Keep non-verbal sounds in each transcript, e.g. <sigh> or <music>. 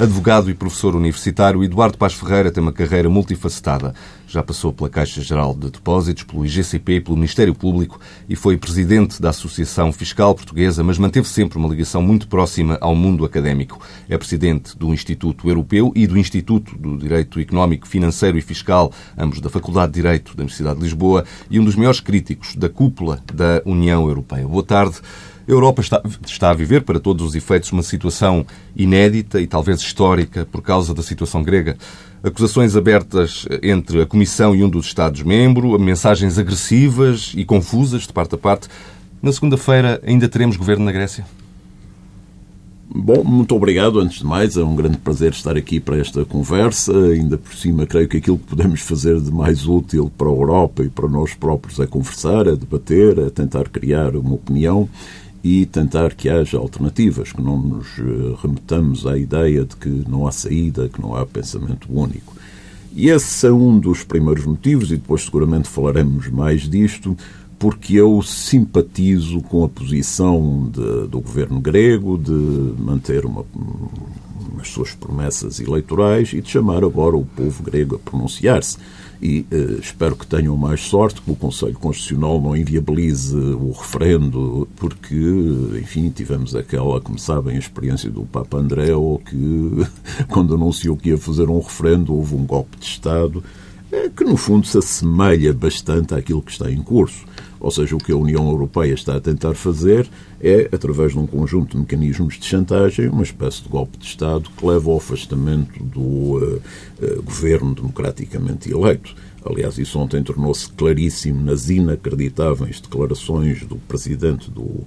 Advogado e professor universitário, Eduardo Paz Ferreira tem uma carreira multifacetada. Já passou pela Caixa Geral de Depósitos, pelo IGCP e pelo Ministério Público e foi presidente da Associação Fiscal Portuguesa, mas manteve sempre uma ligação muito próxima ao mundo académico. É presidente do Instituto Europeu e do Instituto do Direito Económico, Financeiro e Fiscal, ambos da Faculdade de Direito da Universidade de Lisboa, e um dos maiores críticos da cúpula da União Europeia. Boa tarde. A Europa está, está, a viver, para todos os efeitos, uma situação inédita e talvez histórica por causa da situação grega. Acusações abertas entre a Comissão e um dos Estados-membros, mensagens agressivas e confusas de parte a parte. Na segunda-feira ainda teremos governo na Grécia? Bom, muito obrigado. Antes de mais, é um grande prazer estar aqui para esta conversa. Ainda por cima, creio que aquilo que podemos fazer de mais útil para a Europa e para nós próprios é conversar, é debater, é tentar criar uma opinião e tentar que haja alternativas, que não nos eh, remetamos à ideia de que não há saída, que não há pensamento único. E esse é um dos primeiros motivos, e depois seguramente falaremos mais disto, porque eu simpatizo com a posição de, do governo grego de manter uma, as suas promessas eleitorais e de chamar agora o povo grego a pronunciar-se e uh, espero que tenham mais sorte, que o Conselho Constitucional não inviabilize o referendo, porque, enfim, tivemos aquela, como sabem, a experiência do Papa André, que, <laughs> quando anunciou que ia fazer um referendo, houve um golpe de Estado, eh, que no fundo se assemelha bastante àquilo que está em curso. Ou seja, o que a União Europeia está a tentar fazer é, através de um conjunto de mecanismos de chantagem, uma espécie de golpe de Estado que leva ao afastamento do uh, uh, governo democraticamente eleito. Aliás, isso ontem tornou-se claríssimo nas inacreditáveis declarações do presidente do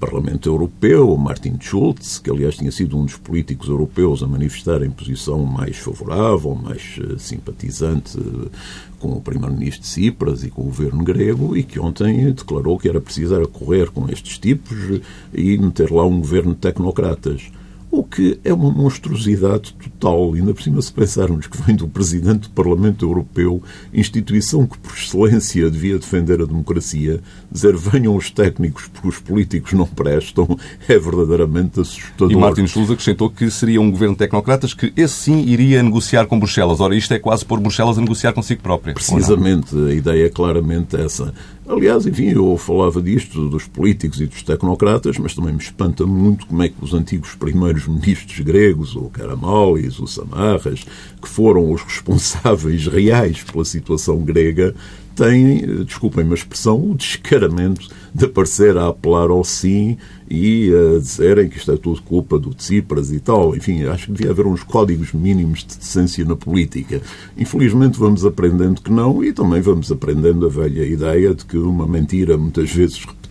Parlamento Europeu, Martin Schulz, que aliás tinha sido um dos políticos europeus a manifestar em posição mais favorável, mais uh, simpatizante uh, com o primeiro-ministro Tsipras e com o governo grego e que ontem declarou que era preciso correr com estes tipos e meter lá um governo de tecnocratas o que é uma monstruosidade total. Ainda por cima, se pensarmos que vem do Presidente do Parlamento Europeu, instituição que, por excelência, devia defender a democracia, dizer venham os técnicos porque os políticos não prestam, é verdadeiramente assustador. E Martin Schulz acrescentou que seria um governo de tecnocratas que esse sim iria negociar com Bruxelas. Ora, isto é quase pôr Bruxelas a negociar consigo própria. Precisamente, a ideia é claramente essa. Aliás, enfim, eu falava disto dos políticos e dos tecnocratas, mas também me espanta muito como é que os antigos primeiros ministros gregos, o Karamolis, o Samarras, que foram os responsáveis <laughs> reais pela situação grega, têm, desculpem-me a expressão, o descaramento de aparecer a apelar ao sim e a dizerem que isto é tudo culpa do Tsipras e tal. Enfim, acho que devia haver uns códigos mínimos de decência na política. Infelizmente vamos aprendendo que não e também vamos aprendendo a velha ideia de que uma mentira muitas vezes repetida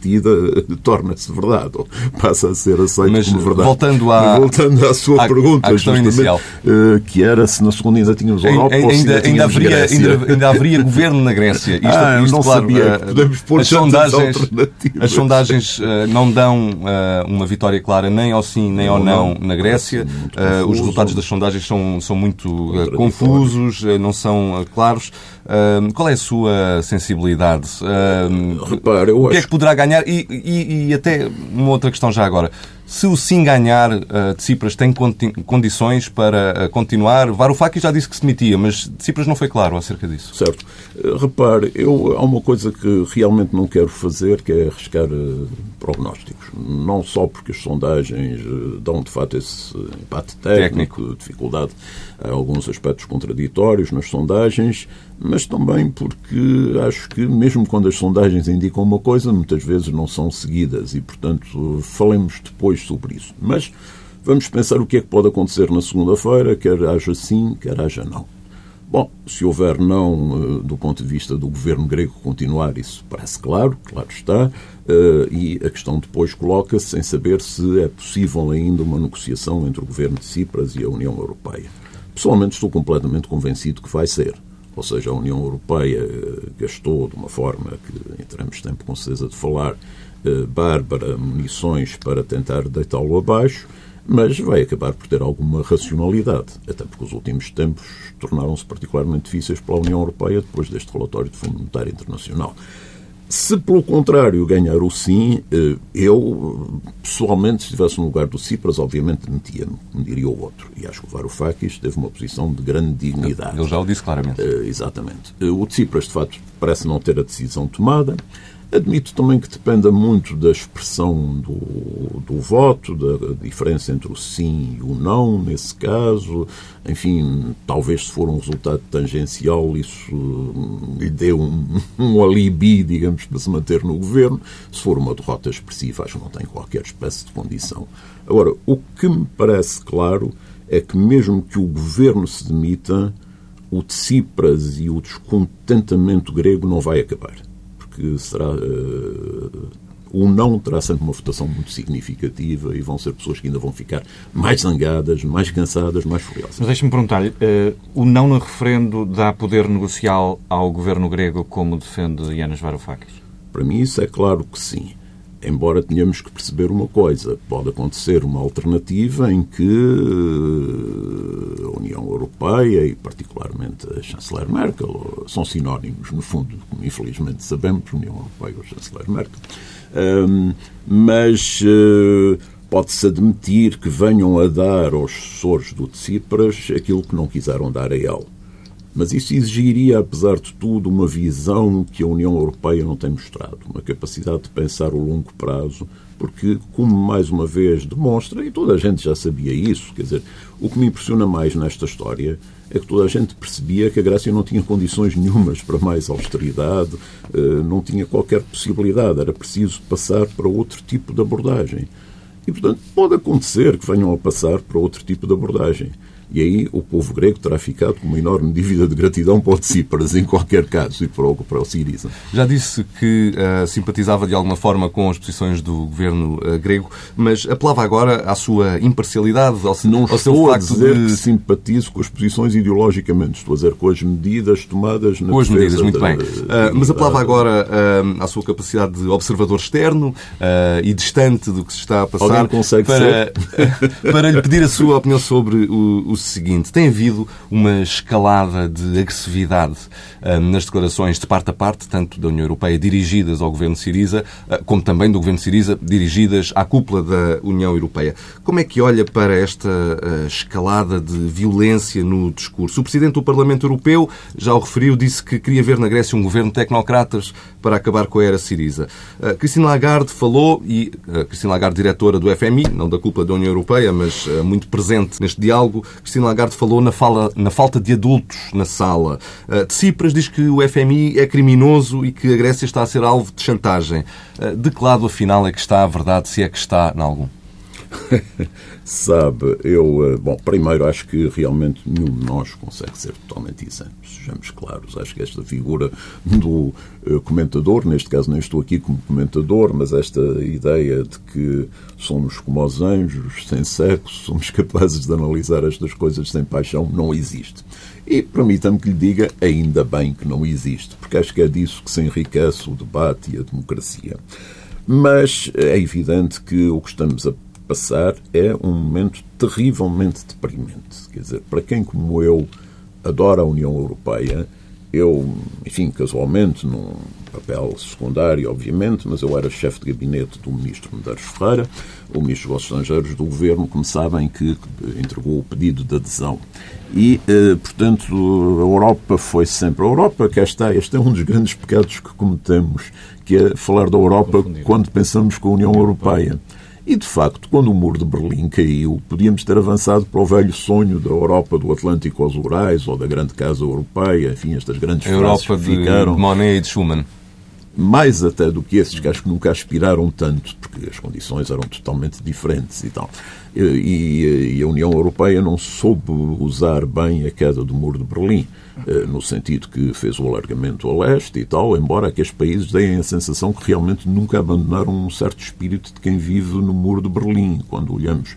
torna-se verdade, ou passa a ser aceita Mas, como verdade. Voltando, à, voltando à sua à, pergunta, à inicial. Uh, que era se na segunda ainda tínhamos Europa ainda, ou ainda, ainda, haveria, ainda, ainda, haveria governo na Grécia. Isto, <laughs> ah, isto, não claro, sabia. Uh, podemos pôr as sondagens, as sondagens não dão uma vitória clara nem ao sim nem ao não, não na Grécia. os resultados das sondagens são, são muito confusos, não são claros. Qual é a sua sensibilidade? Repare, eu o que acho... é que poderá ganhar? E, e, e, até uma outra questão já agora. Se o sim ganhar, uh, Tsipras tem condições para uh, continuar? Varoufakis já disse que se demitia, mas Tsipras não foi claro acerca disso. Certo. Uh, repare, eu, há uma coisa que realmente não quero fazer, que é arriscar uh, prognósticos. Não só porque as sondagens dão, de facto, esse empate técnico, técnico. dificuldade, há alguns aspectos contraditórios nas sondagens, mas também porque acho que, mesmo quando as sondagens indicam uma coisa, muitas vezes não são seguidas e, portanto, falemos depois sobre isso. Mas vamos pensar o que é que pode acontecer na segunda-feira, quer haja sim, quer haja não. Bom, se houver não, eh, do ponto de vista do governo grego continuar, isso parece claro, claro está, eh, e a questão depois coloca-se em saber se é possível ainda uma negociação entre o governo de Cipras e a União Europeia. Pessoalmente estou completamente convencido que vai ser. Ou seja, a União Europeia eh, gastou de uma forma que, em termos de tempo, com certeza de falar, bárbara, munições para tentar deitá-lo abaixo, mas vai acabar por ter alguma racionalidade, até porque os últimos tempos tornaram-se particularmente difíceis para a União Europeia depois deste relatório do Fundo Monetário Internacional. Se, pelo contrário, ganhar o sim, eh, eu, pessoalmente, se estivesse no lugar do Cipras, obviamente metia-me, me diria o outro. E acho que o Varoufakis teve uma posição de grande dignidade. Ele já o disse claramente. Uh, exatamente. O Tsipras, de facto, parece não ter a decisão tomada. Admito também que dependa muito da expressão do, do voto, da diferença entre o sim e o não, nesse caso. Enfim, talvez se for um resultado tangencial, isso lhe dê um, <laughs> um alibi, digamos, para se manter no governo. Se for uma derrota expressiva, acho que não tem qualquer espécie de condição. Agora, o que me parece claro é que, mesmo que o governo se demita, o Tsipras e o descontentamento grego não vai acabar que será. Uh, o não terá sempre uma votação muito significativa e vão ser pessoas que ainda vão ficar mais zangadas, mais cansadas, mais furiosas. Mas deixe-me perguntar-lhe, uh, o não no referendo dá poder negocial ao governo grego como defende Yanis Varoufakis? Para mim isso é claro que sim. Embora tenhamos que perceber uma coisa, pode acontecer uma alternativa em que eh, a União Europeia e particularmente a chanceler Merkel são sinónimos, no fundo, como infelizmente sabemos, União Europeia e o chanceler Merkel. Um, mas uh, pode-se admitir que venham a dar aos sucessores do Tsipras aquilo que não quiseram dar a ele. Mas isso exigiria, apesar de tudo, uma visão que a União Europeia não tem mostrado, uma capacidade de pensar o longo prazo, porque, como mais uma vez demonstra, e toda a gente já sabia isso, quer dizer, o que me impressiona mais nesta história é que toda a gente percebia que a Grécia não tinha condições nenhumas para mais austeridade, eh, não tinha qualquer possibilidade, era preciso passar para outro tipo de abordagem. E, portanto, pode acontecer que venham a passar para outro tipo de abordagem. E aí o povo grego terá ficado com uma enorme dívida de gratidão para o Tsipras, em qualquer caso, e para o, para o Siriza. Já disse que uh, simpatizava de alguma forma com as posições do governo uh, grego, mas apelava agora à sua imparcialidade, ao, Não ao seu facto a dizer de... que simpatizo com as posições ideologicamente, estou a dizer com as medidas tomadas na Com as medidas, muito bem. Uh, mas apelava agora à sua capacidade de observador externo e distante do que se está a passar. Alguém consegue para, ser? <laughs> para lhe pedir a sua opinião sobre o o seguinte: tem havido uma escalada de agressividade uh, nas declarações de parte a parte, tanto da União Europeia dirigidas ao governo Siriza, uh, como também do governo Siriza dirigidas à cúpula da União Europeia. Como é que olha para esta uh, escalada de violência no discurso? O presidente do Parlamento Europeu já o referiu, disse que queria ver na Grécia um governo de tecnocratas para acabar com a era Siriza. Cristina Lagarde falou, e Cristina Lagarde, diretora do FMI, não da cúpula da União Europeia, mas muito presente neste diálogo, Cristina Lagarde falou na, fala, na falta de adultos na sala. Uh, Tsipras diz que o FMI é criminoso e que a Grécia está a ser alvo de chantagem. Uh, de que lado, afinal, é que está a verdade, se é que está em algum? <laughs> Sabe, eu, eh, bom, primeiro acho que realmente nenhum de nós consegue ser totalmente isento, sejamos claros. Acho que esta figura do uh, comentador, neste caso nem estou aqui como comentador, mas esta ideia de que somos como os anjos, sem sexo, <laughs> somos capazes de analisar estas coisas sem paixão, não existe. E permita-me que lhe diga, ainda bem que não existe, porque acho que é disso que se enriquece o debate e a democracia. Mas é evidente que o que estamos a passar é um momento terrivelmente deprimente. Quer dizer, para quem como eu adora a União Europeia, eu, enfim, casualmente, num papel secundário, obviamente, mas eu era chefe de gabinete do ministro Medeiros Ferreira, o ministro dos Estrangeiros do governo, como sabem, que entregou o pedido de adesão. E, eh, portanto, a Europa foi sempre. A Europa, cá está, este é um dos grandes pecados que cometemos, que é falar da Europa quando pensamos com a União Europeia. E, de facto, quando o muro de Berlim caiu, podíamos ter avançado para o velho sonho da Europa do Atlântico aos Urais ou da grande casa europeia, enfim, estas grandes a Europa que ficaram... de Monet e de Schumann. Mais até do que esses que acho que nunca aspiraram tanto, porque as condições eram totalmente diferentes e tal. E, e a União Europeia não soube usar bem a queda do muro de Berlim, eh, no sentido que fez o alargamento a leste e tal, embora aqueles países deem a sensação que realmente nunca abandonaram um certo espírito de quem vive no muro de Berlim. Quando olhamos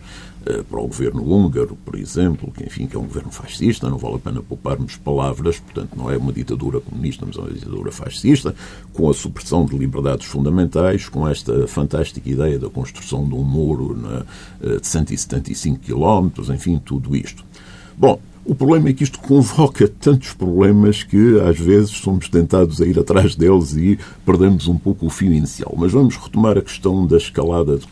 para o governo húngaro, por exemplo, que enfim que é um governo fascista, não vale a pena pouparmos palavras, portanto não é uma ditadura comunista, mas é uma ditadura fascista, com a supressão de liberdades fundamentais, com esta fantástica ideia da construção de um muro na, eh, de 175 quilómetros, enfim, tudo isto. Bom, O problema é que isto convoca tantos problemas que às vezes somos tentados a ir atrás deles e perdemos um pouco o fio inicial. Mas vamos retomar a questão da escalada. De...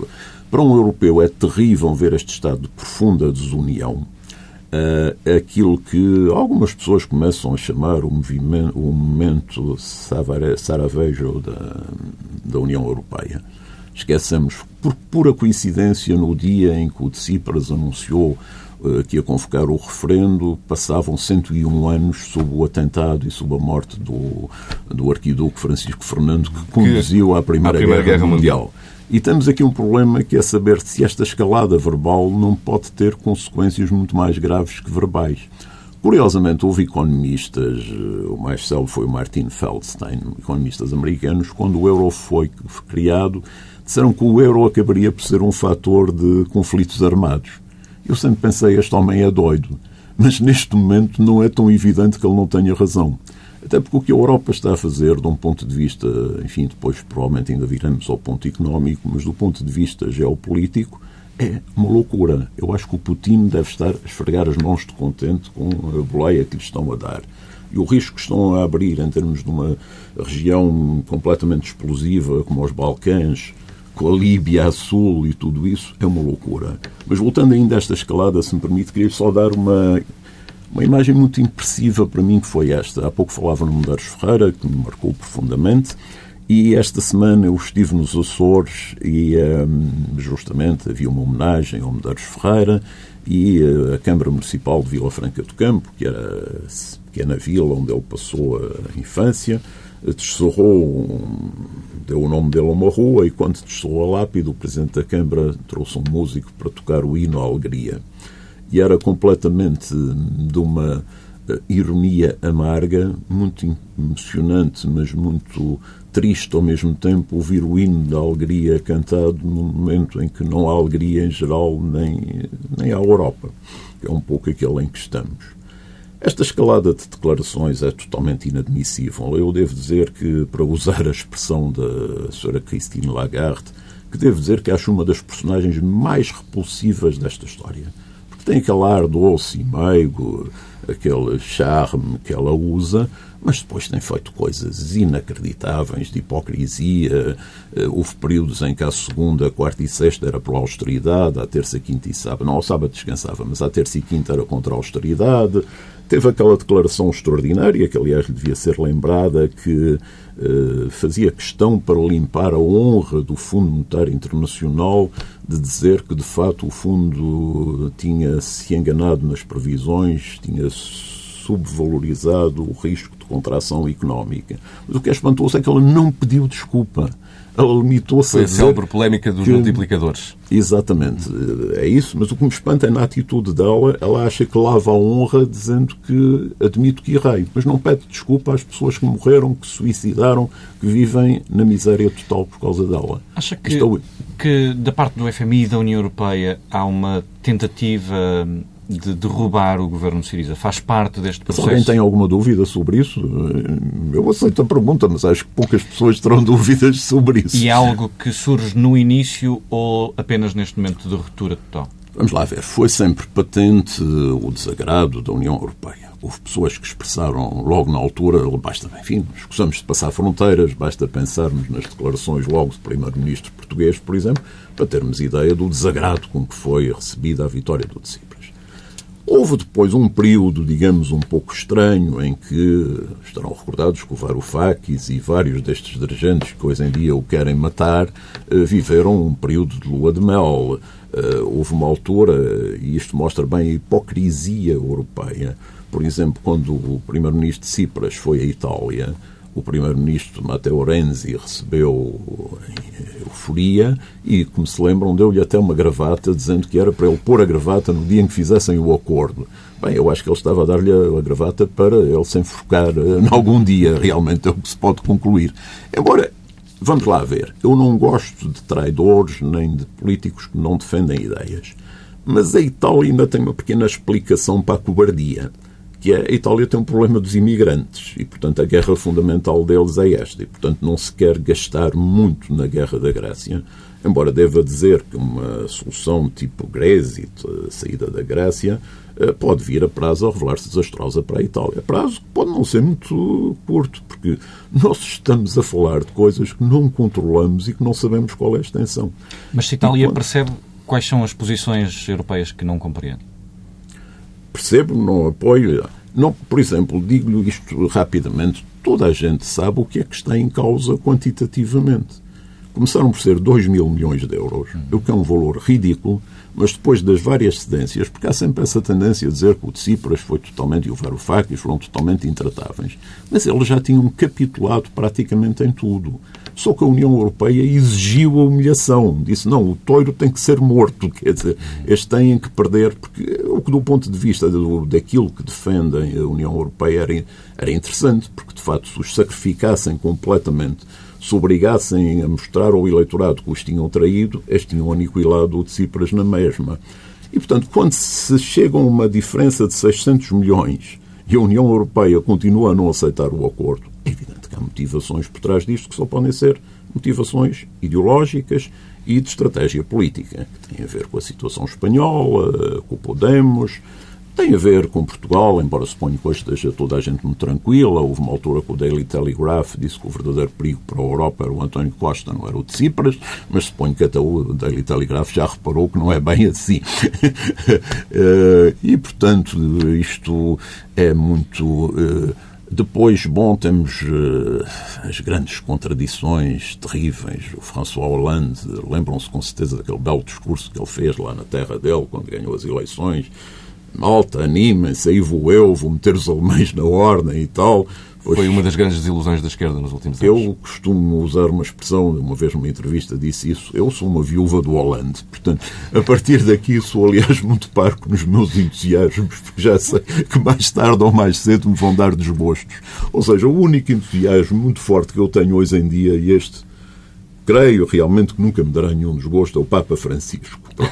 Para um europeu é terrível ver este estado de profunda desunião. Uh, aquilo que algumas pessoas começam a chamar o movimento, o momento Sarajevo da, da União Europeia. Esquecemos, por pura coincidência, no dia em que o Tsipras anunciou eh, que ia convocar o referendo, passavam 101 anos sob o atentado e sob a morte do, do arquiduque Francisco Fernando, que conduziu à Primeira, Primeira Guerra, Guerra Mundial. Mundial. E temos aqui um problema que é saber se esta escalada verbal não pode ter consequências muito mais graves que verbais. Curiosamente, houve economistas, eh, o mais célebre foi o Martin Feldstein, economistas americanos, quando o euro foi criado, disseram que o euro acabaria por ser um fator de conflitos armados. Eu sempre pensei, este homem é doido. Mas neste momento não é tão evidente que ele não tenha razão. Até porque o que a Europa está a fazer, de um ponto de vista, enfim, depois provavelmente ainda viramos ao ponto económico, mas do ponto de vista geopolítico, é uma loucura. Eu acho que o Putin deve estar a esfregar as mãos de contente com a boleia que lhe estão a dar. E o risco que estão a abrir em termos de uma região completamente explosiva, como os Balcãs, com a Líbia a sul e tudo isso, é uma loucura. Mas voltando ainda a esta escalada, se me permite, queria só dar uma, uma imagem muito impressiva para mim, que foi esta. Há pouco falava no Medeiros Ferreira, que me marcou profundamente, e esta semana eu estive nos Açores e um, justamente havia uma homenagem ao Medeiros Ferreira e uh, a Câmara Municipal de Vila Franca do Campo, que era pequena vila onde ele passou a infância, descerrou, deu o nome dele a uma rua e quando descerrou a lápide, o Presidente da Câmara trouxe um músico para tocar o hino à alegria. E era completamente de uma eh, ironia amarga, muito emocionante, mas muito triste ao mesmo tempo, ouvir o hino da alegria cantado num momento em que não há alegria em geral, nem, nem à Europa, que é um pouco aquele em que estamos. Esta escalada de declarações é totalmente inadmissível. Eu devo dizer que, para usar a expressão da Sra. Christine Lagarde, que devo dizer que acho uma das personagens mais repulsivas desta história. Porque tem aquele ar doce e meigo, aquele charme que ela usa, mas depois tem feito coisas inacreditáveis de hipocrisia. Eh, houve períodos em que a segunda, quarta e sexta era por austeridade, a terça, quinta e sábado. Não, ao sábado descansava, mas a terça e quinta era contra a austeridade. Teve aquela declaração extraordinária, que aliás devia ser lembrada, que eh, fazia questão para limpar a honra do Fundo Monetário Internacional de dizer que, de facto, o fundo tinha se enganado nas previsões, tinha subvalorizado o risco de contração económica. Mas o que é espantoso é que ela não pediu desculpa limitou-se a dizer... Foi a pollémica dos que... multiplicadores. Exatamente, é isso. Mas o que me espanta é na atitude dela, ela acha que lava a honra dizendo que admito que errei, mas não pede desculpa às pessoas que morreram, que suicidaram, que vivem na miséria total por causa dela. Acha que, Estou... que da parte do FMI e da União Europeia há uma tentativa de derrubar o governo Siriza? Faz parte deste processo? Se alguém tem alguma dúvida sobre isso, eu aceito a pergunta, mas acho que poucas pessoas terão <laughs> dúvidas sobre isso. E é algo que surge no início ou apenas neste momento de ruptura total? Vamos lá ver. Foi sempre patente o desagrado da União Europeia. Houve pessoas que expressaram logo na altura, basta, enfim, escusamos de passar fronteiras, basta pensarmos nas declarações logo do Primeiro-Ministro português, por exemplo, para termos ideia do desagrado com que foi recebida a vitória do Decide. Houve depois um período, digamos, um pouco estranho, em que estarão recordados que o Varoufakis e vários destes dirigentes que hoje em dia o querem matar eh, viveram um período de lua de mel. Eh, houve uma altura, e isto mostra bem a hipocrisia europeia. Por exemplo, quando o primeiro-ministro Tsipras foi à Itália, o primeiro-ministro Matteo Renzi recebeu euforia e, como se lembram, deu-lhe até uma gravata dizendo que era para ele pôr a gravata no dia em que fizessem o acordo. Bem, eu acho que ele estava a dar-lhe a gravata para ele se enforcar eh, em algum dia, realmente é o que se pode concluir. Embora, vamos lá ver, eu não gosto de traidores nem de políticos que não defendem ideias. Mas a Itália ainda tem uma pequena explicação para a cobardia que a Itália tem um problema dos imigrantes e, portanto, a guerra fundamental deles é esta. E, portanto, não se quer gastar muito na guerra da Grécia, embora deva dizer que uma solução tipo Grexit, a saída da Grécia, eh, pode vir a prazo a revelar-se desastrosa para a Itália. Prazo que pode não ser muito curto, porque nós estamos a falar de coisas que não controlamos e que não sabemos qual é a extensão. Mas se a Itália percebe quais são as posições europeias que não compreende? Percebo, não apoio. Não, por exemplo, digo-lhe isto rapidamente: toda a gente sabe o que é que está em causa quantitativamente. Começaram por ser 2 mil milhões de euros, o que é um valor ridículo, mas depois das várias cedências, porque há sempre essa tendência a dizer que o de Cipras foi totalmente, e o Varoufakis foram totalmente intratáveis, mas eles já tinham capitulado praticamente em tudo. Só que a União Europeia exigiu a humilhação. Disse, não, o toiro tem que ser morto. <laughs> Quer dizer, estes têm que perder, porque o que do ponto de vista do, daquilo que defendem a União Europeia era, era interessante, porque de facto se os sacrificassem completamente se obrigassem a mostrar ao eleitorado que os tinham traído, estes tinham aniquilado o de Cipras na mesma. E, portanto, quando se chega a uma diferença de 600 milhões e a União Europeia continua a não aceitar o acordo, é evidente há motivações por trás disto que só podem ser motivações ideológicas e de estratégia política, têm a ver com a situação espanhola, com o Podemos, tem a ver com Portugal, embora suponho que hoje esteja toda a gente muito tranquila. Houve uma altura que o Daily Telegraph disse que o verdadeiro perigo para a Europa era o António Costa, não era o de Cipras, mas suponho que até o Daily Telegraph já reparou que não é bem assim. <laughs> Eh, e, portanto, isto é muito. Depois, bom, temos uh, as grandes contradições terríveis. O François Hollande, lembram-se com certeza daquele belo discurso que ele fez lá na terra dele, quando ganhou as eleições, malta, animem-se, aí vou eu, vou meter os alemães na ordem e tal. Foi uma das grandes desilusões da esquerda nos últimos anos. Eu costumo usar uma expressão, uma vez numa entrevista disse isso, eu sou uma viúva do Holande. Portanto, a partir daqui sou, aliás, muito parco nos meus entusiasmos, porque já sei que mais tarde ou mais cedo me vão dar desgostos. Ou seja, o único entusiasmo muito forte que eu tenho hoje em dia, e este creio realmente que nunca me dará nenhum desgosto, é o Papa Francisco. Pronto.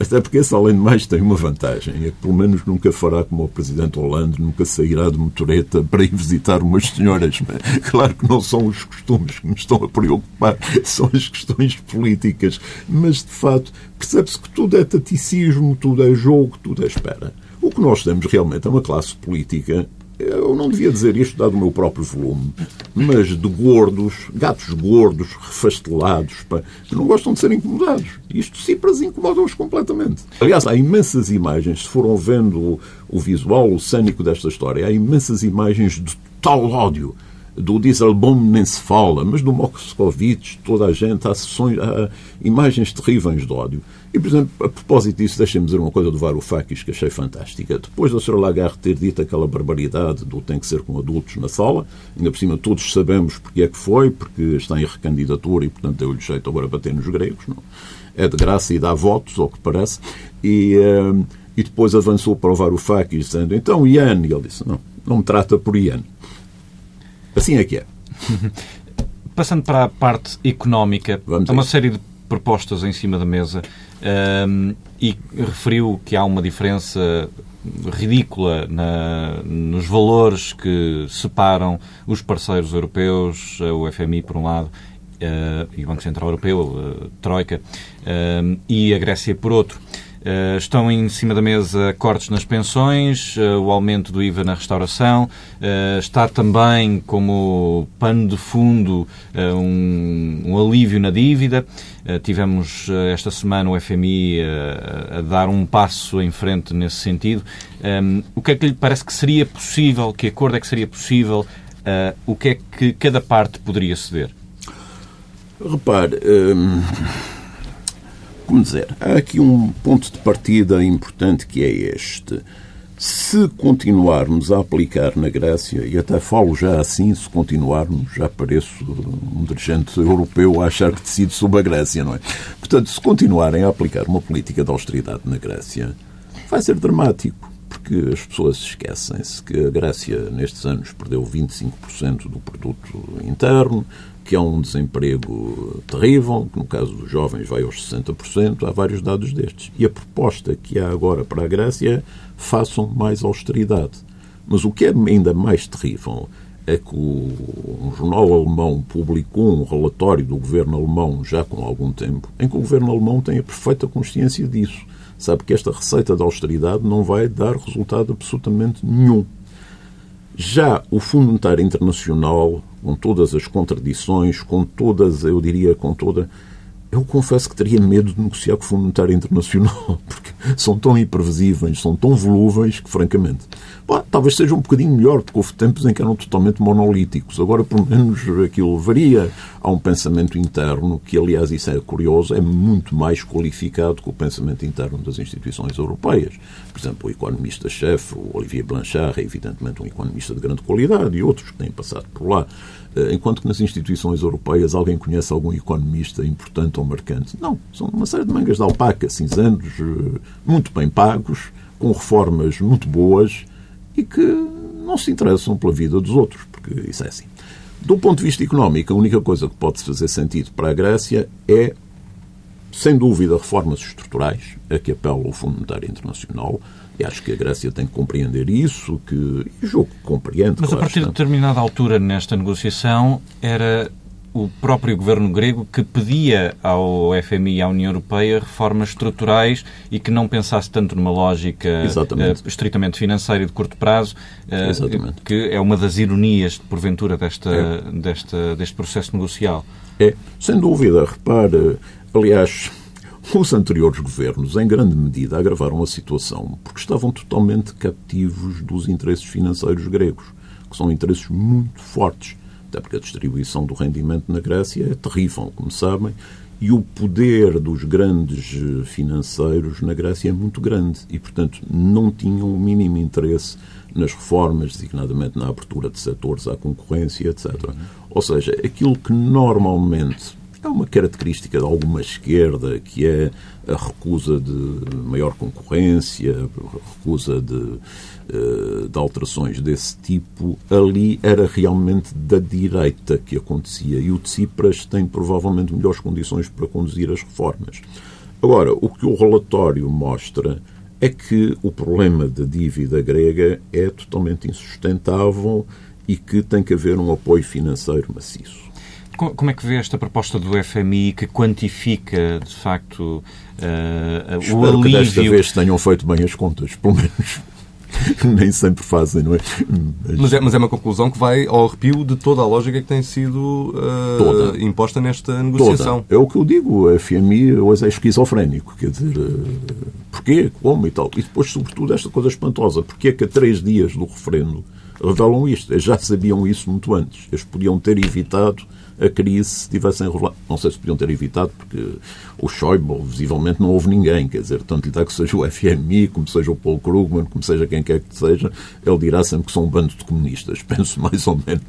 Até porque esse, além de mais, tem uma vantagem. É que pelo menos nunca fará como o Presidente Hollande, nunca sairá de motoreta para ir visitar umas senhoras. <laughs> Claro que não são os costumes que me estão a preocupar, <laughs> são as questões políticas. Mas, de facto, percebe-se que tudo é taticismo, tudo é jogo, tudo é espera. O que nós temos realmente é uma classe política eu não devia dizer isto, dado o meu próprio volume, mas de gordos, gatos gordos, refastelados, pá, que não gostam de ser incomodados. Isto Cipras incomoda-os completamente. Aliás, há imensas imagens, se foram vendo o, visual, o cênico desta história, há imensas imagens de total ódio do Dieselbaum nem se fala, mas do Moscovitch, toda a gente, há, sessões, há imagens terríveis de ódio. E, por exemplo, a propósito disso, deixem-me dizer uma coisa do Varoufakis que achei fantástica. Depois da Sra. Lagarde ter dito aquela barbaridade do tem que ser com adultos na sala, ainda por cima todos sabemos porque é que foi, porque está em recandidatura e, portanto, deu-lhe jeito agora bater nos gregos. Não? É de graça e dá votos, ao que parece. E, uh, e depois avançou para o Varoufakis dizendo, então, Ian, e ele disse, não, não me trata por Ian. Assim é que é. <laughs> Passando para a parte económica, há uma série de propostas em cima da mesa um, e referiu que há uma diferença ridícula na, nos valores que separam os parceiros europeus, o FMI por um lado uh, e o Banco Central Europeu, a Troika, uh, e a Grécia por outro. Uh, estão em cima da mesa cortes nas pensões, uh, o aumento do IVA na restauração, uh, está também como pano de fundo um, um, alívio na dívida. tivemos esta semana o FMI a dar um passo em frente nesse sentido. Um, o que é que lhe parece que seria possível, que acordo é que seria possível, o que é que cada parte poderia ceder? Repare. Hum, como dizer, há aqui um ponto de partida importante que é este. Se continuarmos a aplicar na Grécia, e até falo já assim, se continuarmos, já pareço um dirigente europeu a achar que decide sobre a Grécia, não é? Portanto, se continuarem a aplicar uma política de austeridade na Grécia, vai ser dramático, porque as pessoas esquecem-se que a Grécia, nestes anos, perdeu 25% do produto interno, que há um desemprego terrível, que no caso dos jovens vai aos 60%, há vários dados destes. E a proposta que há agora para a Grécia é façam mais austeridade. Mas o que é ainda mais terrível é que um jornal alemão publicou um relatório do governo alemão já com algum tempo, em que o governo alemão tem a perfeita consciência disso. Sabe que esta receita de austeridade não vai dar resultado absolutamente nenhum. Já o Fundo Monetário Internacional, com todas as contradições, com todas, eu diria, com toda eu confesso que teria medo de negociar com o Fundo Monetário Internacional, <laughs> porque são tão imprevisíveis, são tão volúveis que, francamente, talvez seja um bocadinho melhor, porque houve tempos em que eram totalmente monolíticos. Agora, pelo menos, aquilo varia. Há um pensamento interno que, aliás, isso é curioso, é muito mais qualificado que o pensamento interno das instituições europeias. Por exemplo, o economista-chefe, o Olivier Blanchard, é evidentemente um economista de grande qualidade e outros que têm passado por lá. Eh, enquanto que nas instituições europeias alguém conhece algum economista importante ou marcante. Não, são uma série de mangas de alpaca, cinzentos, eh, muito bem pagos, com reformas muito boas e que não se interessam pela vida dos outros, porque isso é assim. Do ponto de vista económico, a única coisa que pode fazer sentido para a Grécia é, sem dúvida, reformas estruturais, a que apela o Fundo Monetário Internacional, e acho que a Grécia tem que compreender isso, que e o jogo compreende. Mas claro, a partir de determinada altura nesta negociação era o próprio governo grego que pedia ao FMI e à União Europeia reformas estruturais e que não pensasse tanto numa lógica uh, estritamente financeira e de curto prazo, uh, que é uma das ironias, porventura, desta, é. desta, deste processo negocial. É, sem dúvida. Repare, aliás, os anteriores governos, em grande medida, agravaram a situação porque estavam totalmente cativos dos interesses financeiros gregos, que são interesses muito fortes. Até porque a distribuição do rendimento na Grécia é terrível, como sabem, e o poder dos grandes financeiros na Grécia é muito grande e, portanto, não tinham o mínimo interesse nas reformas, designadamente na abertura de setores à concorrência, etc. Ou seja, aquilo que normalmente é uma característica de alguma esquerda, que é a recusa de maior concorrência, a recusa de, eh, de alterações desse tipo. Ali era realmente da direita que acontecia. E o Tsipras tem provavelmente melhores condições para conduzir as reformas. Agora, o que o relatório mostra é que o problema da dívida grega é totalmente insustentável e que tem que haver um apoio financeiro maciço. Como é que vê esta proposta do FMI que quantifica, de facto, uh, o alívio... que desta vez tenham feito bem as contas, pelo menos. <laughs> Nem sempre fazem, não é? Mas... é? mas é uma conclusão que vai ao arrepio de toda a lógica que tem sido uh, imposta nesta negociação. Toda. É o que eu digo, a FMI hoje é esquizofrénico, quer dizer, uh, porquê, como e tal. E depois, sobretudo, esta coisa espantosa, porque é que a três dias do referendo revelam isto? Eles já sabiam isso muito antes. Eles podiam ter evitado a crise se tivessem rolado. Não sei se podiam ter evitado, porque o Schäuble, visivelmente, não houve ninguém. Quer dizer, tanto lhe dá que seja o FMI, como seja o Paul Krugman, como seja quem quer que seja, ele dirá sempre que são um bando de comunistas. <laughs> Penso mais ou menos.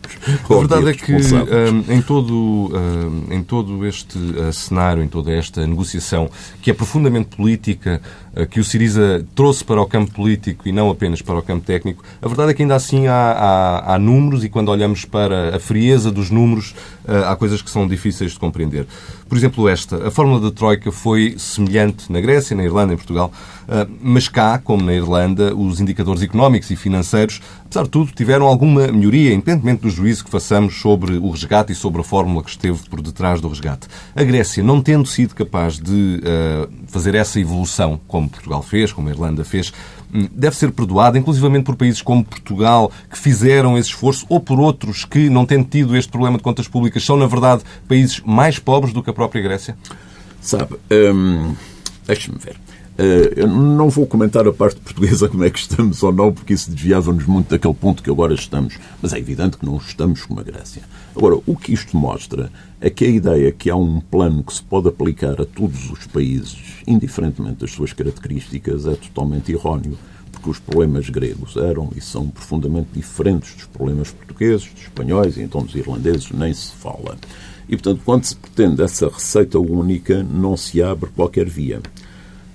A verdade é que um, em, todo, um, em todo este uh, cenário, em toda esta negociação, que é profundamente política, uh, que o Siriza trouxe para o campo político e não apenas para o campo técnico, a verdade é que ainda assim há, há, há números e quando olhamos para a frieza dos números, uh, há coisas que são difíceis de compreender. Por exemplo, esta. A fórmula da Troika foi semelhante na Grécia, na Irlanda, em Portugal, ah, mas cá, como na Irlanda, os indicadores económicos e financeiros, apesar de tudo, tiveram alguma melhoria, independentemente do juízo que façamos sobre o resgate e sobre a fórmula que esteve por detrás do resgate. A Grécia, não tendo sido capaz de uh, fazer essa evolução, como Portugal fez, como a Irlanda fez, hum, deve ser perdoada, inclusivamente por países como Portugal, que fizeram esse esforço, ou por outros que, não tendo tido este problema de contas públicas, são, na verdade, países mais pobres do que a própria Grécia? Sabe, hum, deixe-me ver. Eh, eu não vou comentar a parte <laughs> portuguesa como é que estamos ou não, porque isso desviava-nos muito daquele ponto que agora estamos. Mas é evidente que não estamos como a Grécia. Agora, o que isto mostra é que a ideia que há um plano que se pode aplicar a todos os países, indiferentemente das suas características, é totalmente erróneo. Porque os problemas gregos eram e são profundamente diferentes dos problemas portugueses, dos espanhóis e então dos irlandeses, nem se fala. E, portanto, quando se pretende essa receita única, não se abre qualquer via.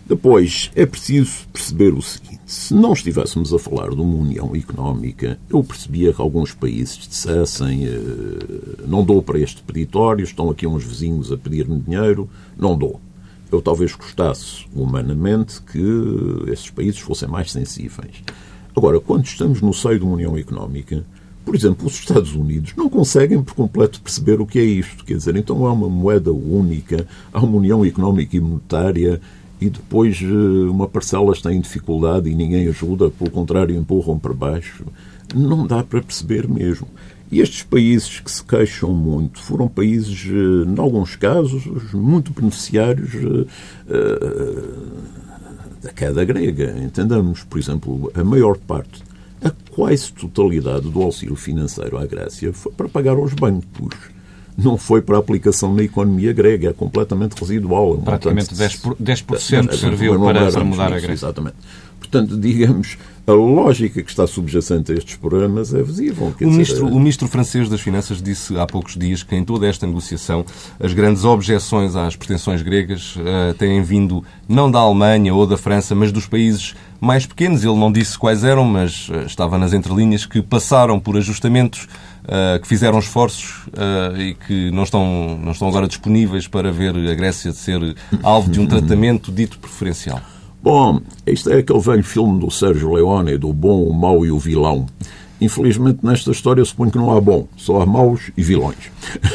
Depois, é preciso perceber o seguinte: se não estivéssemos a falar de uma união económica, eu percebia que alguns países dissessem eh, não dou para este peditório, estão aqui uns vizinhos a pedir-me dinheiro, não dou. Eu talvez gostasse humanamente que esses países fossem mais sensíveis. Agora, quando estamos no seio de uma União Económica, por exemplo, os Estados Unidos não conseguem por completo perceber o que é isto. Quer dizer, então há uma moeda única, há uma União Económica e Monetária e depois eh, uma parcela está em dificuldade e ninguém ajuda, pelo contrário, empurram para baixo. Não dá para perceber mesmo. E estes países que se queixam muito foram países, eh, em alguns casos, muito beneficiários eh, da queda grega. Entendamos, por exemplo, a maior parte, a quase totalidade do auxílio financeiro à Grécia foi para pagar aos bancos não foi para a aplicação na economia grega, é completamente residual. Praticamente 10%, 10 serviu para, para mudar a Grécia. Exatamente. Portanto, digamos, a lógica que está subjacente a estes programas é visível. O, dizer, ministro, é... o ministro francês das Finanças disse há poucos dias que em toda esta negociação as grandes objeções às pretensões gregas uh, têm vindo não da Alemanha ou da França, mas dos países mais pequenos. Ele não disse quais eram, mas uh, estava nas entrelinhas que passaram por ajustamentos Uh, que fizeram esforços e que não estão, não estão agora disponíveis para ver a Grécia ser alvo de um <laughs> tratamento dito preferencial? Bom, isto é aquele velho filme do Sérgio Leone, do bom, o mau e o vilão. Infelizmente, nesta história, eu suponho que não há bom, só há maus e vilões.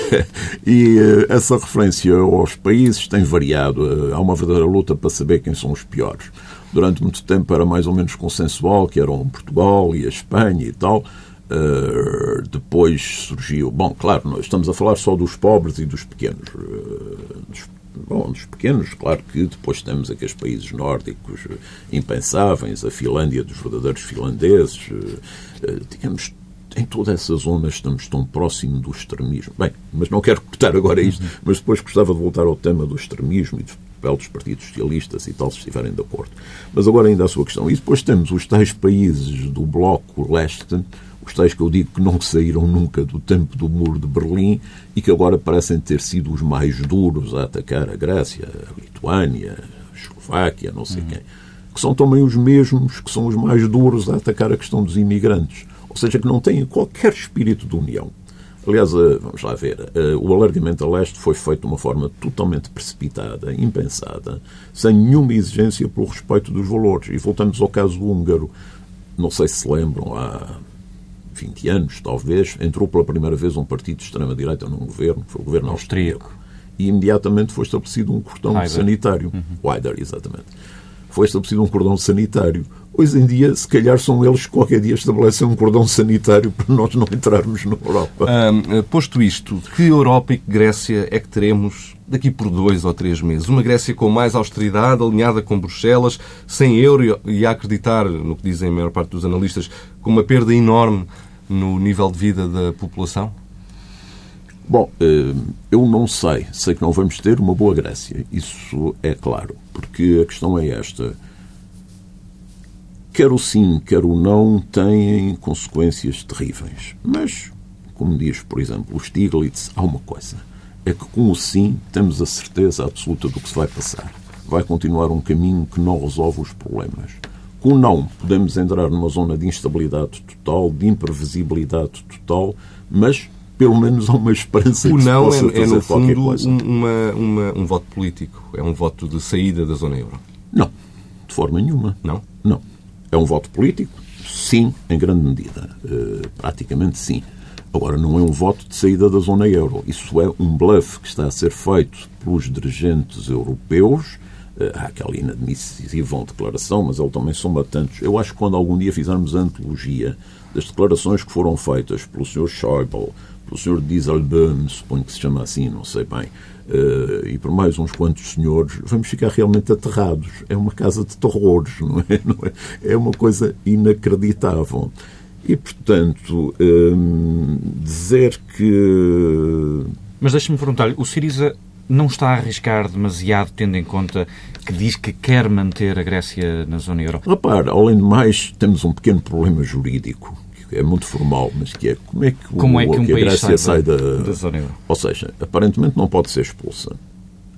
<laughs> e uh, essa referência aos países tem variado. há uma verdadeira luta para saber quem são os piores. Durante muito tempo era mais ou menos consensual que eram Portugal e a Espanha e tal. Uh, depois surgiu. Bom, claro, nós estamos a falar só dos pobres e dos pequenos. Uh, dos, bom, dos pequenos, claro que depois temos aqueles países nórdicos impensáveis, a Finlândia dos verdadeiros finlandeses. Uh, digamos, em toda essa zona estamos tão próximo do extremismo. Bem, mas não quero cortar agora isto, mas depois gostava de voltar ao tema do extremismo e do papel dos partidos socialistas e tal, se estiverem de acordo. Mas agora ainda a sua questão. E depois temos os tais países do Bloco Leste os tais que eu digo que não saíram nunca do tempo do muro de Berlim e que agora parecem ter sido os mais duros a atacar a Grécia, a Lituânia, a Eslováquia, não sei uhum. quem, que são também os mesmos que são os mais duros a atacar a questão dos imigrantes. Ou seja, que não têm qualquer espírito de união. Aliás, eh, vamos lá ver, eh, o alargamento a leste foi feito de uma forma totalmente precipitada, impensada, sem nenhuma exigência pelo respeito dos valores. E voltamos ao caso húngaro. Não sei se se lembram, há 20 anos, talvez, entrou pela primeira vez um partido de extrema-direita num governo, foi o governo austríaco. E imediatamente foi estabelecido um cordão Heider. sanitário. Uhum. Heider, exatamente. Foi estabelecido um cordão sanitário. Hoje em dia, se calhar são eles que qualquer dia estabelecem um cordão sanitário para nós não entrarmos na Europa. Um, posto isto, que Europa e que Grécia é que teremos daqui por dois ou três meses? Uma Grécia com mais austeridade, alinhada com Bruxelas, sem euro e a acreditar, no que dizem a maior parte dos analistas, com uma perda enorme no nível de vida da população? Bom, eh, eu não sei. Sei que não vamos ter uma boa Grécia. Isso é claro. Porque a questão é esta. Quer o sim, quer o não, têm consequências terríveis. Mas, como diz, por exemplo, o Stiglitz, há uma coisa. É que com o sim temos a certeza absoluta do que se vai passar. Vai continuar um caminho que não resolve os problemas. Com não, podemos entrar numa zona de instabilidade total, de imprevisibilidade total, mas pelo menos há uma esperança o que não se é, é no fundo uma, uma, um voto político, é um voto de saída da zona euro. Não, de forma nenhuma. Não? Não. É um voto político? Sim, em grande medida. Uh, praticamente sim. Agora, não é um voto de saída da zona euro. Isso é um bluff que está a ser feito pelos dirigentes europeus há aquela inadmissível declaração, mas ele também soma tantos. Eu acho que quando algum dia fizermos a antologia das declarações que foram feitas pelo Sr. Schäuble, pelo Sr. Dieselböhm, suponho que se chama assim, não sei bem, uh, e por mais uns quantos senhores, vamos ficar realmente aterrados. É uma casa de terrores, não é? <laughs> Não é? é uma coisa inacreditável. E, portanto, um, dizer que. Mas deixe-me perguntar-lhe, o Siriza não está a arriscar demasiado, tendo em conta que diz que quer manter a Grécia na zona euro? Repare, além de mais, temos um pequeno problema jurídico, que é muito formal, mas que é como é que, como o, é que, um que a Grécia sai, da, da zona euro? Ou seja, aparentemente não pode ser expulsa.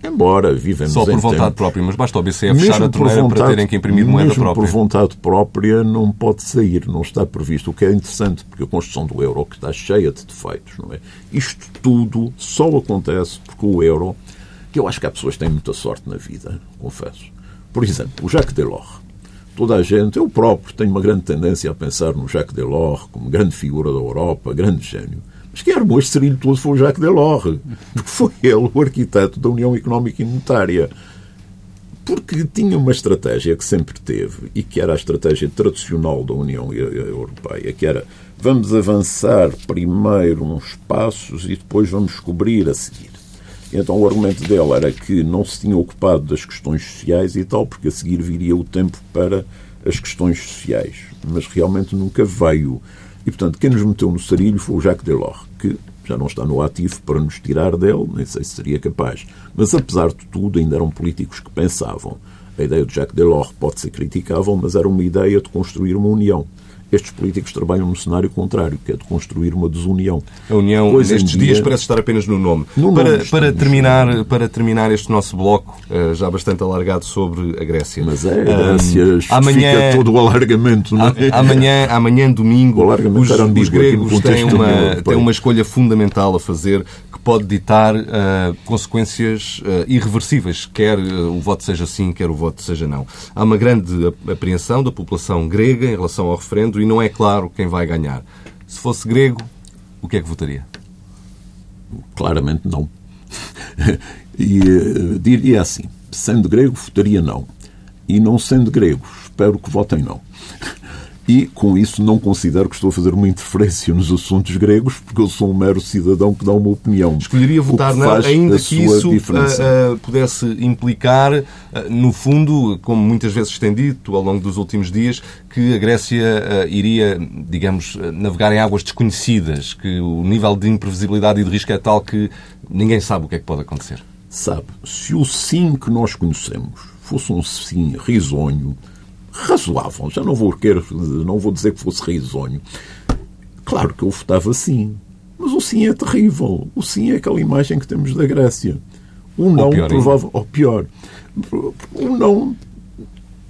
Embora vivemos Só por vontade tempos, própria, mas basta o BCE fechar a torneira para terem que imprimir moeda própria. por vontade própria não pode sair, não está previsto. O que é interessante, porque a construção do euro que está cheia de defeitos, não é? Isto tudo só acontece porque o euro que eu acho que há pessoas que têm muita sorte na vida, confesso. Por exemplo, o Jacques Delors toda a gente, eu próprio tenho uma grande tendência a pensar no Jacques Delors como grande figura da Europa, grande gênio. Mas quem armou este serilho todo foi o Jacques Delors, porque foi ele o arquiteto da União Económica e Monetária. Porque tinha uma estratégia que sempre teve e que era a estratégia tradicional da União Europeia, que era vamos avançar primeiro uns passos e depois vamos descobrir a seguir. Então o argumento dele era que não se tinha ocupado das questões sociais e tal, porque a seguir viria o tempo para as questões sociais. Mas realmente nunca veio. E, portanto, quem nos meteu no sarilho foi o Jacques Delors, que já não está no ativo para nos tirar dele, nem sei se seria capaz. Mas, apesar de tudo, ainda eram políticos que pensavam. A ideia de Jacques Delors pode ser criticável, mas era uma ideia de construir uma união estes políticos trabalham no cenário contrário, que é de construir uma desunião. A União, pois nestes dia... dias, parece estar apenas no nome. No para, nome para, terminar, para terminar este nosso bloco, eh, já bastante alargado sobre a Grécia. Mas é, a Grécia um, amanhã, todo o alargamento. Não é? amanhã, amanhã, domingo, os, os gregos têm uma, têm uma escolha fundamental a fazer que pode ditar uh, consequências uh, irreversíveis, quer uh, o voto seja sim, quer o voto seja não. Há uma grande apreensão da população grega em relação ao referendo e não é claro quem vai ganhar. Se fosse grego, o que é que votaria? Claramente não. <laughs> e uh, diria assim: sendo grego, votaria não. E não sendo grego, espero que votem não. <laughs> E, com isso, não considero que estou a fazer uma interferência nos assuntos gregos, porque eu sou um mero cidadão que dá uma opinião. Escolheria votar não, ainda que isso uh, uh, pudesse implicar, uh, no fundo, como muitas vezes tem dito ao longo dos últimos dias, que a Grécia iria, digamos, navegar em águas desconhecidas, que o nível de imprevisibilidade e de risco é tal que ninguém sabe o que é que pode acontecer. Sabe, se o sim que nós conhecemos fosse um sim risonho, razoável. Já não vou, querer, não vou dizer que fosse risonho. Claro que eu votava sim. Mas o sim é terrível. O sim é aquela imagem que temos da Grécia. O não, provável. Ou pior. O não.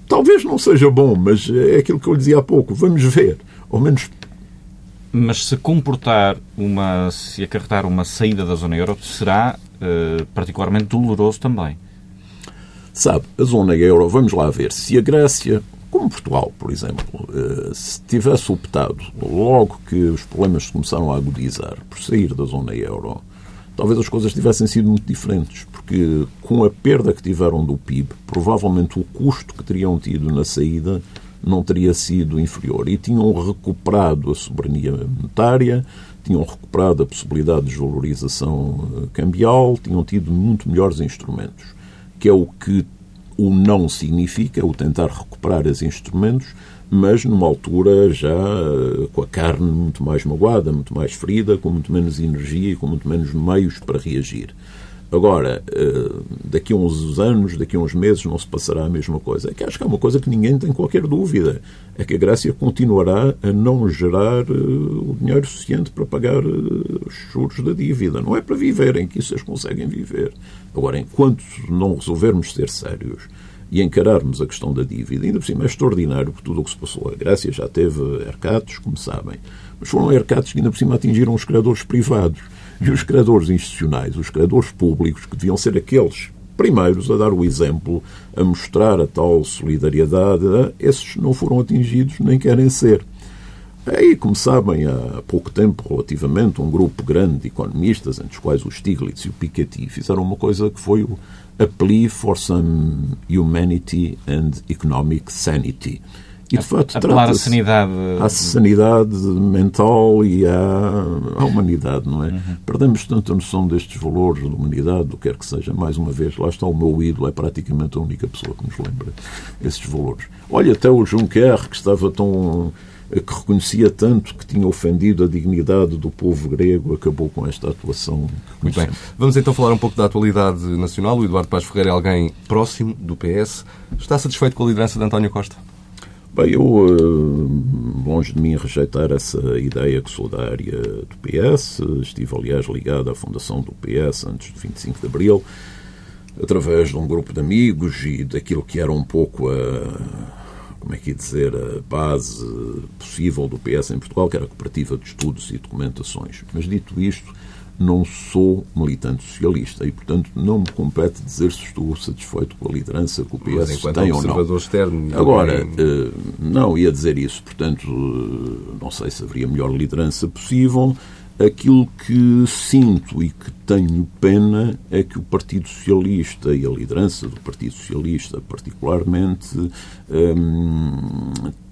Talvez não seja bom, mas é aquilo que eu lhe dizia há pouco. Vamos ver. Ao menos. Mas se comportar uma. se acarretar uma saída da zona euro, será uh, particularmente doloroso também. Sabe, a zona euro, vamos lá ver, se a Grécia, como Portugal, por exemplo, eh, se tivesse optado, logo que os problemas se começaram a agudizar, por sair da zona euro, talvez as coisas tivessem sido muito diferentes, porque com a perda que tiveram do PIB, provavelmente o custo que teriam tido na saída não teria sido inferior. E tinham recuperado a soberania monetária, tinham recuperado a possibilidade de desvalorização eh, cambial, tinham tido muito melhores instrumentos que é o que o não significa, o tentar recuperar esses instrumentos, mas numa altura já eh, com a carne muito mais magoada, muito mais ferida, com muito menos energia e com muito menos meios para reagir. Agora, eh, daqui a uns anos, daqui a uns meses, não se passará a mesma coisa. É que acho que é uma coisa que ninguém tem qualquer dúvida. É que a Grécia continuará a não gerar eh, o dinheiro suficiente para pagar os juros da dívida. Não é para viverem que isso eles conseguem viver. Agora, enquanto não resolvermos ser sérios e encararmos a questão da dívida, ainda por cima é extraordinário por tudo o que se passou. A Grécia já teve ercatos, como sabem, mas foram ercatos que ainda por cima atingiram os credores privados. E os credores institucionais, os credores públicos, que deviam ser aqueles primeiros a dar o exemplo, a mostrar a tal solidariedade, esses não foram atingidos nem querem ser. Aí, como sabem, há pouco tempo, relativamente, um grupo grande de economistas, entre os quais o Stiglitz e o Piketty, fizeram uma coisa que foi o A Plea for Some Humanity and Economic Sanity. E, de facto, apelar à sanidade... À sanidade mental e à, à humanidade, não é? Uhum. Perdemos tanta noção destes valores, da humanidade, do que quer que seja. Mais uma vez, lá está o meu ídolo, é praticamente a única pessoa que nos lembra esses valores. Olha, até o Juncker, que estava tão que reconhecia tanto que tinha ofendido a dignidade do povo grego, acabou com esta atuação. Muito bem. Vamos então falar um pouco da atualidade nacional. O Eduardo Paz Ferreira é alguém próximo do PS. Está satisfeito com a liderança de António Costa? Bem, eu, eh, longe de mim rejeitar essa ideia que sou da área do PS, estive, aliás, ligado à fundação do PS antes de 25 de Abril, através de um grupo de amigos e daquilo que era um pouco a como é que ia dizer, a base possível do PS em Portugal, que era a Cooperativa de Estudos e Documentações. Mas dito isto, não sou militante socialista e, portanto, não me compete dizer se estou satisfeito com a liderança que o PS tem ou não. Externo, Agora, uh, não ia dizer isso, portanto, uh, não sei se haveria melhor liderança possível. Aquilo que sinto e que tenho pena é que o Partido Socialista e a liderança do Partido Socialista, particularmente, um,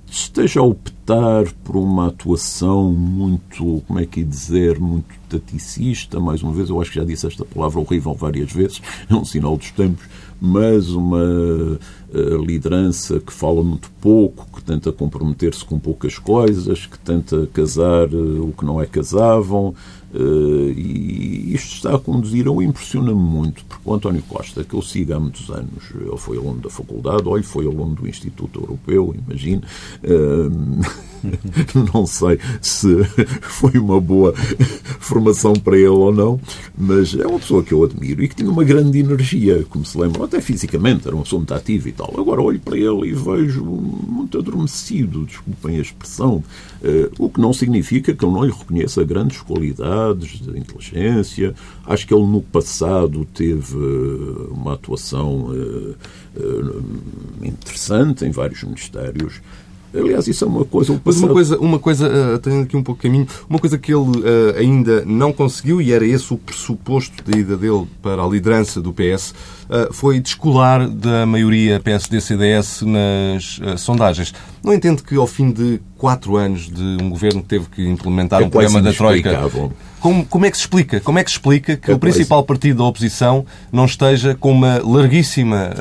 esteja a optar por uma atuação muito, como é que ia dizer, muito taticista, mais uma vez, eu acho que já disse esta palavra horrível várias vezes, é um sinal dos tempos, mas uma uh, liderança que fala muito pouco, que tenta comprometer-se com poucas coisas, que tenta casar uh, o que não é casável, e isto está a conduzir a um impressiona-me muito, porque o António Costa, que eu sigo há muitos anos, ele foi aluno da faculdade, olha, foi aluno do Instituto Europeu, imagino. Uh, <laughs> não sei se foi uma boa formação para ele ou não, mas é uma pessoa que eu admiro e que tinha uma grande energia, como se lembra, até fisicamente, era uma pessoa muito ativa e tal. Agora olho para ele e vejo muito adormecido, desculpem a expressão, o que não significa que eu não lhe reconheça grandes qualidades de inteligência. Acho que ele no passado teve uma atuação uh, interessante em vários ministérios. Aliás, isso é uma coisa. Mas uma coisa, uma coisa uh, tenho aqui um pouco de caminho, uma coisa que ele uh, ainda não conseguiu, e era esse o pressuposto da ida dele para a liderança do PS, uh, foi descolar da maioria PSD-CDS nas uh, sondagens. Não entendo que ao fim de quatro anos de um governo que teve que implementar é um programa da Troika. Como, como, é que se explica? Como é que se explica que é o principal partido da oposição não esteja com uma larguíssima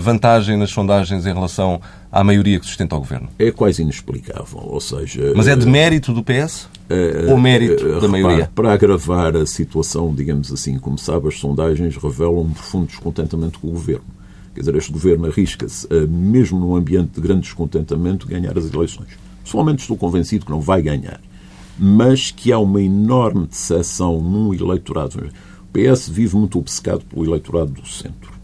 vantagem nas sondagens em relação à maioria que sustenta o governo? É quase inexplicável. Ou seja. Mas é de mérito do PS? ou mérito uh, da maioria? Para agravar a situação, digamos assim, como sabe, as sondagens revelam um profundo descontentamento com o governo. Quer dizer, este governo arrisca-se, mesmo num ambiente de grande descontentamento, ganhar as eleições. Pessoalmente estou convencido que não vai ganhar, mas que há uma enorme decepção num eleitorado. O PS vive muito obcecado pelo eleitorado do centro.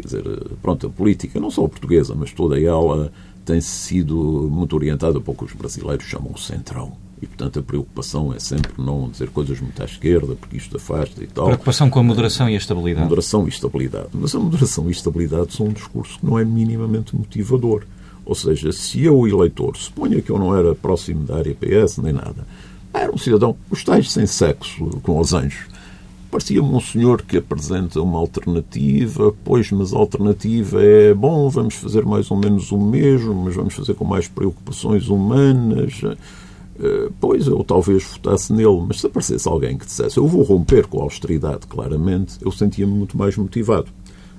Quer dizer, pronto, a política, não só a portuguesa, mas toda ela tem sido muito orientada para o que os brasileiros chamam o centrão. E, portanto, a preocupação é sempre não dizer coisas muito à esquerda, porque isto afasta e tal. Preocupação com a moderação e a estabilidade. Moderação e estabilidade. Mas a moderação e estabilidade são um discurso que não é minimamente motivador. Ou seja, se eu, eleitor, suponha que eu não era próximo da área PS nem nada, era um cidadão, os tais sem sexo, com os anjos, parecia-me um senhor que apresenta uma alternativa, pois, mas a alternativa é, bom, vamos fazer mais ou menos o mesmo, mas vamos fazer com mais preocupações humanas. Eh, pois, eu talvez votasse nele, mas se aparecesse alguém que dissesse eu vou romper com a austeridade, claramente, eu sentia-me muito mais motivado.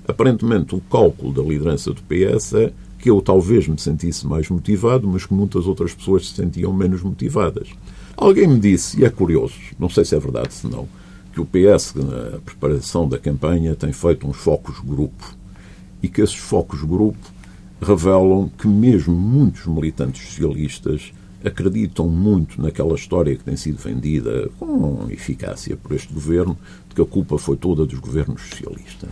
Aparentemente, o cálculo da liderança do PS é que eu talvez me sentisse mais motivado, mas que muitas outras pessoas se sentiam menos motivadas. Alguém me disse, e é curioso, não sei se é verdade se não, que o PS, na preparação da campanha, tem feito uns focos grupo e que esses focos grupo revelam que mesmo muitos militantes socialistas acreditam muito naquela história que tem sido vendida com eficácia por este governo, de que a culpa foi toda dos governos socialistas.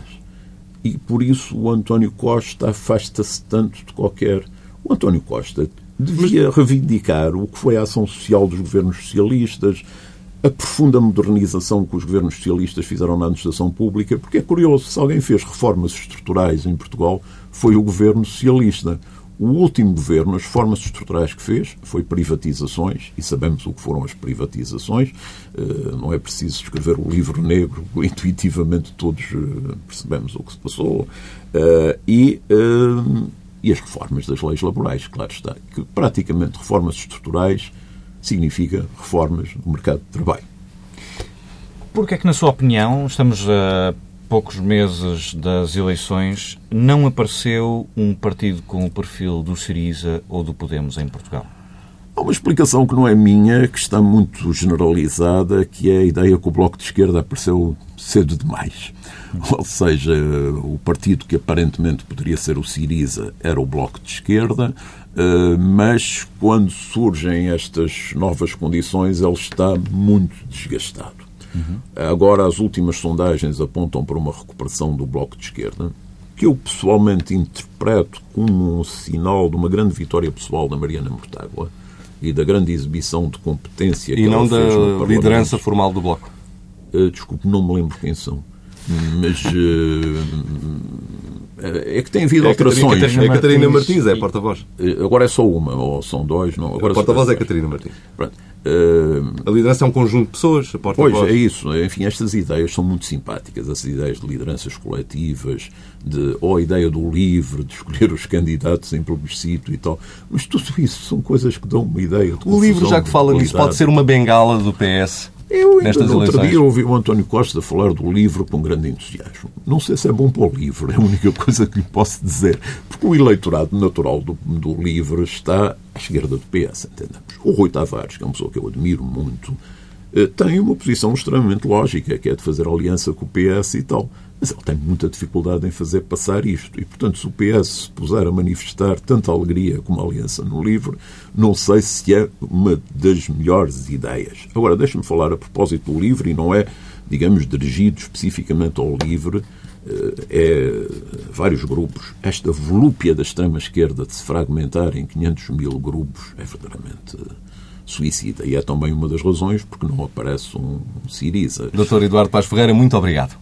E por isso o António Costa afasta-se tanto de qualquer. O António Costa devia reivindicar o que foi a ação social dos governos socialistas, a profunda modernização que os governos socialistas fizeram na administração pública, porque é curioso, se alguém fez reformas estruturais em Portugal, foi o governo socialista. O último governo, as formas estruturais que fez foi privatizações, e sabemos o que foram as privatizações. Eh, não é preciso escrever o livro negro, <laughs> intuitivamente todos eh, percebemos o que se passou. Eh, e, e as reformas das leis laborais, claro está, que praticamente reformas estruturais significa reformas no mercado de trabalho. Porque é que, na sua opinião, estamos a poucos meses das eleições, não apareceu um partido com o perfil do Siriza ou do Podemos em Portugal? Há uma explicação que não é minha, que está muito generalizada, que é a ideia que o Bloco de Esquerda apareceu cedo demais. Ou seja, o partido que aparentemente poderia ser o Siriza era o Bloco de Esquerda, mas quando surgem estas novas condições, ele está muito desgastado. Uhum. Agora, as últimas sondagens apontam para uma recuperação do Bloco de Esquerda, que eu pessoalmente interpreto como um sinal de uma grande vitória pessoal da Mariana Mortágua e da grande exibição de competência e que não da liderança formal do Bloco. Uh, desculpe, não me lembro quem são. Mas uh, é que tem havido é alterações. Catarina, é Catarina Martins, é porta-voz. Agora é só uma, ou são dois. Não, agora a porta-voz é Catarina Martins. Pronto. Uh, a liderança é um conjunto de pessoas. pois, é isso. Enfim, estas ideias são muito simpáticas. As ideias de lideranças coletivas, de, ou a ideia do livre, de escolher os candidatos em plebiscito e tal. Mas tudo isso são coisas que dão uma ideia. De o livro, já que fala nisso, pode ser uma bengala do PS. Eu ainda Nestas outro eleições. dia ouvi o António Costa falar do livro com grande entusiasmo. Não sei se é bom para o livro, é a única <laughs> coisa que lhe posso dizer. Porque o eleitorado natural do, do livro está à esquerda do PS, entendemos. O Rui Tavares, que é uma pessoa que eu admiro muito, eh, tem uma posição extremamente lógica, que é de fazer aliança com o PS e tal. Mas ele tem muita dificuldade em fazer passar isto. E, portanto, se o PS se puser a manifestar tanta alegria como a aliança no livro, não sei se é uma das melhores ideias. Agora, deixe-me falar a propósito do livro, e não é, digamos, dirigido especificamente ao livro, eh, é vários grupos. Esta volúpia da extrema-esquerda de se fragmentar em 500 mil grupos é verdadeiramente suicida. E é também uma das razões porque não aparece um Siriza. Doutor Eduardo Paz Ferreira, muito obrigado.